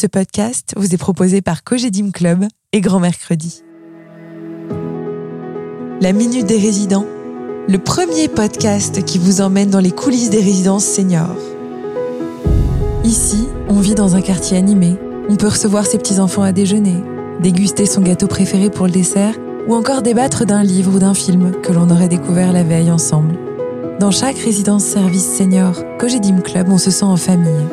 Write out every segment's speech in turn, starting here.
Ce podcast vous est proposé par Cogedim Club et Grand Mercredi. La Minute des Résidents, le premier podcast qui vous emmène dans les coulisses des résidences seniors. Ici, on vit dans un quartier animé. On peut recevoir ses petits-enfants à déjeuner, déguster son gâteau préféré pour le dessert ou encore débattre d'un livre ou d'un film que l'on aurait découvert la veille ensemble. Dans chaque résidence service senior, Cogedim Club, on se sent en famille.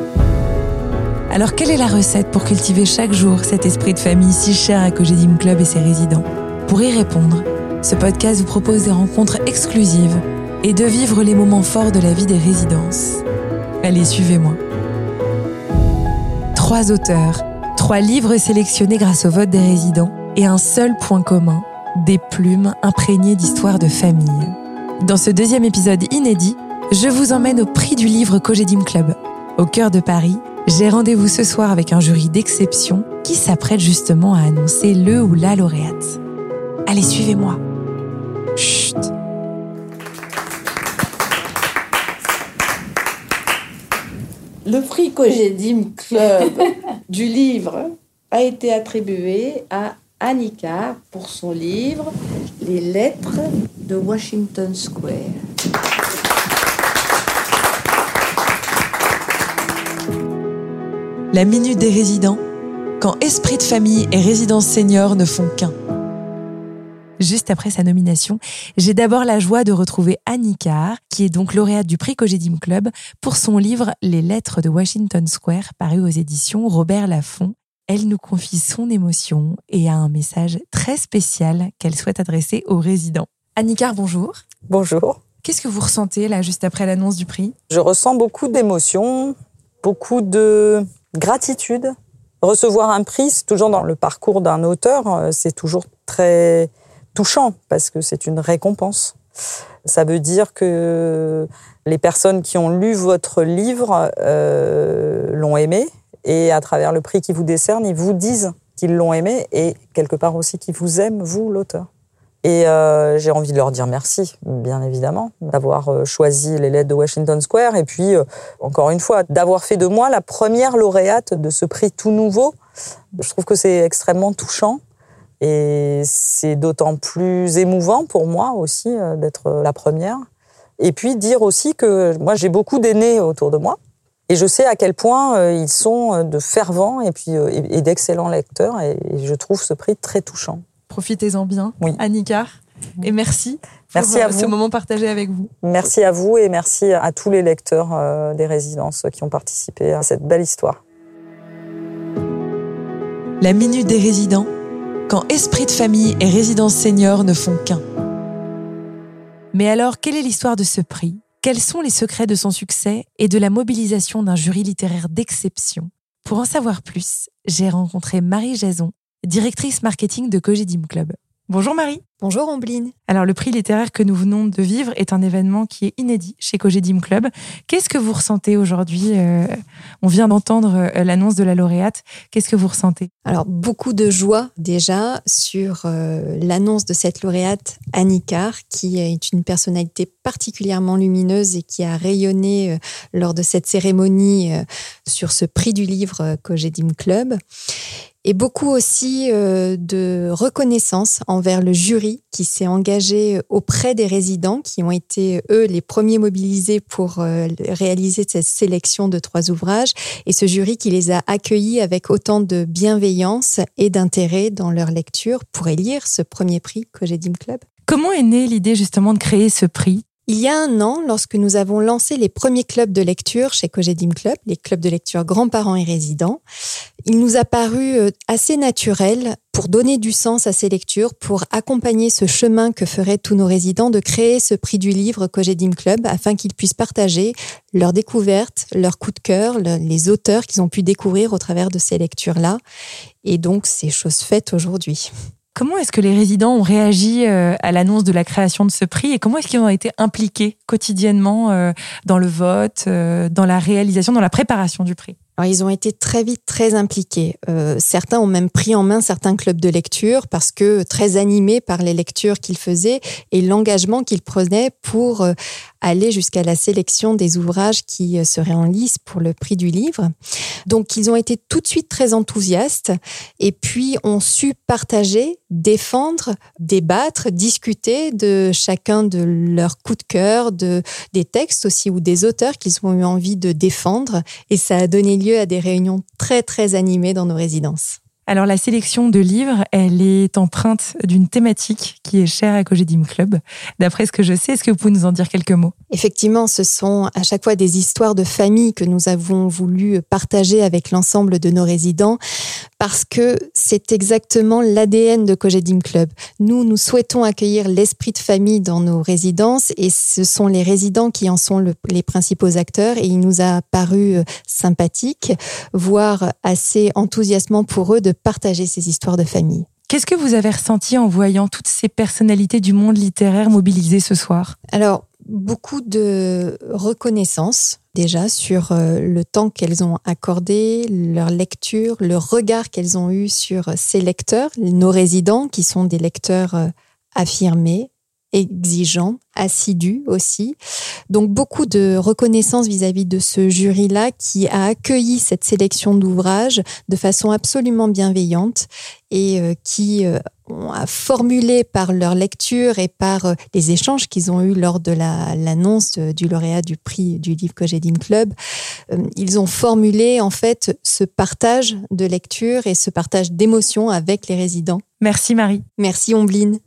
Alors quelle est la recette pour cultiver chaque jour cet esprit de famille si cher à Cogedim Club et ses résidents? Pour y répondre, ce podcast vous propose des rencontres exclusives et de vivre les moments forts de la vie des résidences. Allez, suivez-moi. Trois auteurs, trois livres sélectionnés grâce au vote des résidents et un seul point commun, des plumes imprégnées d'histoires de famille. Dans ce deuxième épisode inédit, je vous emmène au prix du livre Cogedim Club, au cœur de Paris, j'ai rendez-vous ce soir avec un jury d'exception qui s'apprête justement à annoncer le ou la lauréate. Allez, suivez-moi. Chut. Le prix Cogedim Club du livre a été attribué à Annika pour son livre Les lettres de Washington Square. La minute des résidents, quand esprit de famille et résidence senior ne font qu'un. Juste après sa nomination, j'ai d'abord la joie de retrouver Annie Carr, qui est donc lauréate du prix Cogedim Club, pour son livre Les lettres de Washington Square, paru aux éditions Robert Laffont. Elle nous confie son émotion et a un message très spécial qu'elle souhaite adresser aux résidents. Annie Carr, bonjour. Bonjour. Qu'est-ce que vous ressentez là juste après l'annonce du prix? Je ressens beaucoup d'émotions, beaucoup de gratitude. Recevoir un prix, c'est toujours dans le parcours d'un auteur, euh, c'est toujours très touchant parce que c'est une récompense. Ça veut dire que les personnes qui ont lu votre livre euh, l'ont aimé et à travers le prix qui vous décerne, ils vous disent qu'ils l'ont aimé et quelque part aussi qu'ils vous aiment, vous, l'auteur. Et euh, j'ai envie de leur dire merci, bien évidemment, d'avoir euh, choisi les lettres de Washington Square et puis, euh, encore une fois, d'avoir fait de moi la première lauréate de ce prix tout nouveau. Je trouve que c'est extrêmement touchant et c'est d'autant plus émouvant pour moi aussi d'être la première. Et puis dire aussi que moi j'ai beaucoup d'aînés autour de moi et je sais à quel point ils sont de fervents et puis et d'excellents lecteurs et je trouve ce prix très touchant. Profitez-en bien, oui. Annika. Et merci. Merci pour à vous. ce moment partagé avec vous. Merci à vous et merci à tous les lecteurs euh, des résidences qui ont participé à cette belle histoire. La minute des résidents, quand esprit de famille et résidence senior ne font qu'un. Mais alors, quelle est l'histoire de ce prix? Quels sont les secrets de son succès et de la mobilisation d'un jury littéraire d'exception? Pour en savoir plus, j'ai rencontré Marie Jason, directrice marketing de Cogedim Club. Bonjour Marie. Bonjour Ombline. Alors le prix littéraire que nous venons de vivre est un événement qui est inédit chez Cogedim Club. Qu'est-ce que vous ressentez aujourd'hui euh, On vient d'entendre euh, l'annonce de la lauréate. Qu'est-ce que vous ressentez? Alors beaucoup de joie déjà sur euh, l'annonce de cette lauréate Annie Carr, qui est une personnalité particulièrement lumineuse et qui a rayonné euh, lors de cette cérémonie sur ce prix du livre Cogedim Club et beaucoup aussi de reconnaissance envers le jury qui s'est engagé auprès des résidents qui ont été, eux, les premiers mobilisés pour euh, réaliser cette sélection de trois ouvrages et ce jury qui les a accueillis avec autant de bienveillance et d'intérêt dans leur lecture pour élire ce premier prix Cogedim Club. Comment est née l'idée justement de créer ce prix? Il y a un an, lorsque nous avons lancé les premiers clubs de lecture chez Cogedim Club, les clubs de lecture grands-parents et résidents, il nous a paru euh, assez naturel pour donner du sens à ces lectures, pour accompagner ce chemin que feraient tous nos résidents, de créer ce prix du livre Cogedim Club afin qu'ils puissent partager leurs découvertes, leurs coups de cœur, les auteurs qu'ils ont pu découvrir au travers de ces lectures-là. Et donc, c'est chose faite aujourd'hui. Comment est-ce que les résidents ont réagi euh, à l'annonce de la création de ce prix et comment est-ce qu'ils ont été impliqués quotidiennement euh, dans le vote, euh, dans la réalisation, dans la préparation du prix? Ils ont été très vite très impliqués. Certains ont même pris en main certains clubs de lecture parce que très animés par les lectures qu'ils faisaient et l'engagement qu'ils prenaient pour aller jusqu'à la sélection des ouvrages qui seraient en lice pour le prix du livre. Donc, ils ont été tout de suite très enthousiastes et puis ont su partager, défendre, débattre, discuter de chacun de leurs coups de cœur, de, des textes aussi ou des auteurs qu'ils ont eu envie de défendre. Et ça a donné lieu à des réunions très, très animées dans nos résidences. Alors la sélection de livres, elle est empreinte d'une thématique qui est chère à Cogedim Club. D'après ce que je sais, est-ce que vous pouvez nous en dire quelques mots? Effectivement, ce sont à chaque fois des histoires de famille que nous avons voulu partager avec l'ensemble de nos résidents parce que c'est exactement l'ADN de Cogedim Club. Nous, nous souhaitons accueillir l'esprit de famille dans nos résidences et ce sont les résidents qui en sont les principaux acteurs et il nous a paru sympathique, voire assez enthousiasmant pour eux de partager ces histoires de famille. Qu'est-ce que vous avez ressenti en voyant toutes ces personnalités du monde littéraire mobilisées ce soir? Alors, beaucoup de reconnaissance déjà sur euh, le temps qu'elles ont accordé, leur lecture, le regard qu'elles ont eu sur ces lecteurs, nos résidents qui sont des lecteurs euh, affirmés, exigeant, assidu aussi. Donc beaucoup de reconnaissance vis-à-vis de ce jury-là qui a accueilli cette sélection d'ouvrages de façon absolument bienveillante et euh, qui euh, a formulé par leur lecture et par euh, les échanges qu'ils ont eus lors de l'annonce du lauréat du prix du livre Cogedim Club, ils ont formulé en fait ce partage de lecture et ce partage d'émotions avec les résidents. Merci Marie. Merci Ombline.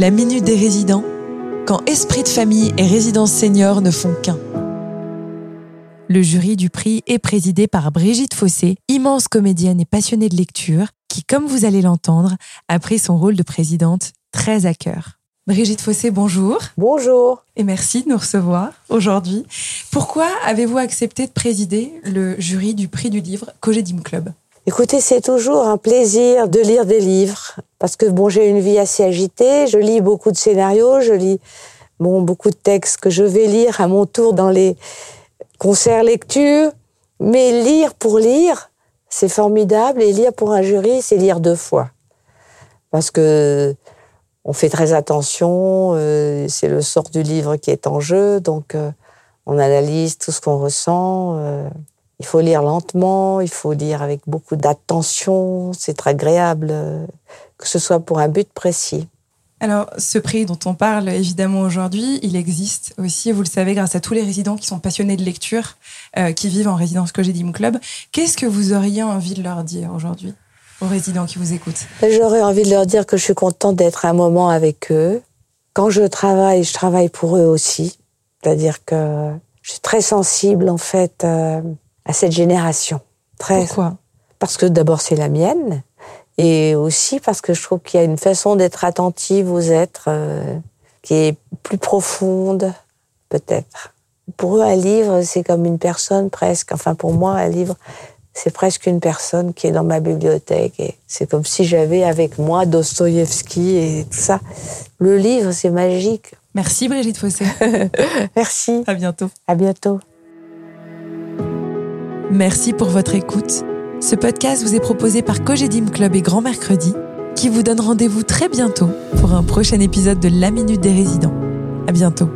La minute des résidents, quand esprit de famille et résidence senior ne font qu'un. Le jury du prix est présidé par Brigitte Fossé, immense comédienne et passionnée de lecture, qui, comme vous allez l'entendre, a pris son rôle de présidente très à cœur. Brigitte Fossé, bonjour. Bonjour. Et merci de nous recevoir aujourd'hui. Pourquoi avez-vous accepté de présider le jury du prix du livre Cogedim Club? Écoutez, c'est toujours un plaisir de lire des livres parce que j'ai une vie assez agitée, je lis beaucoup de scénarios, je lis beaucoup de textes que je vais lire à mon tour dans les concerts lecture, mais lire pour lire, c'est formidable et lire pour un jury, c'est lire deux fois. Parce que on fait très attention, euh, c'est le sort du livre qui est en jeu, donc euh, on analyse tout ce qu'on ressent. Euh, il faut lire lentement, il faut lire avec beaucoup d'attention, c'est très agréable, euh, que ce soit pour un but précis. Alors, ce prix dont on parle évidemment aujourd'hui, il existe aussi, vous le savez, grâce à tous les résidents qui sont passionnés de lecture, euh, qui vivent en résidence Cogedim Club. Qu'est-ce que vous auriez envie de leur dire aujourd'hui aux résidents qui vous écoutent? J'aurais envie de leur dire que je suis contente d'être un moment avec eux. Quand je travaille, je travaille pour eux aussi. C'est-à-dire que je suis très sensible, en fait, euh, à cette génération. Très, Pourquoi? Parce que d'abord c'est la mienne, et aussi parce que je trouve qu'il y a une façon d'être attentive aux êtres euh, qui est plus profonde, peut-être. Pour eux, un livre, c'est comme une personne presque. Enfin, pour moi, un livre, c'est presque une personne qui est dans ma bibliothèque. Et c'est comme si j'avais avec moi Dostoïevski et tout ça. Le livre, c'est magique. Merci Brigitte Fossé. Merci. À bientôt. À bientôt. Merci pour votre écoute. Ce podcast vous est proposé par Cogedim Club et Grand Mercredi, qui vous donne rendez-vous très bientôt pour un prochain épisode de La Minute des Résidents. À bientôt.